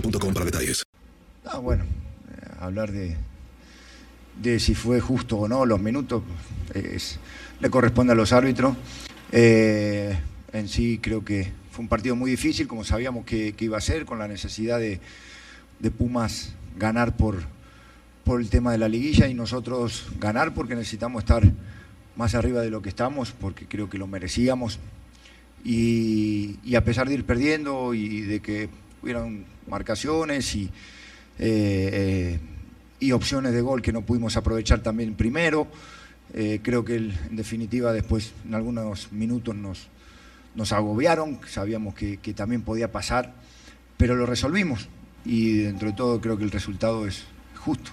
para detalles. Ah, bueno, eh, hablar de, de si fue justo o no los minutos le corresponde a los árbitros. Eh, en sí creo que fue un partido muy difícil, como sabíamos que, iba a ser, con la necesidad de, de Pumas ganar por, por el tema de la liguilla y nosotros ganar porque necesitamos estar más arriba de lo que estamos, porque creo que lo merecíamos. Y a pesar de ir perdiendo y de que hubieran marcaciones y, eh, eh, y opciones de gol que no pudimos aprovechar también primero, eh, creo que en definitiva después en algunos minutos nos, nos agobiaron, sabíamos que también podía pasar, pero lo resolvimos y dentro de todo creo que el resultado es justo.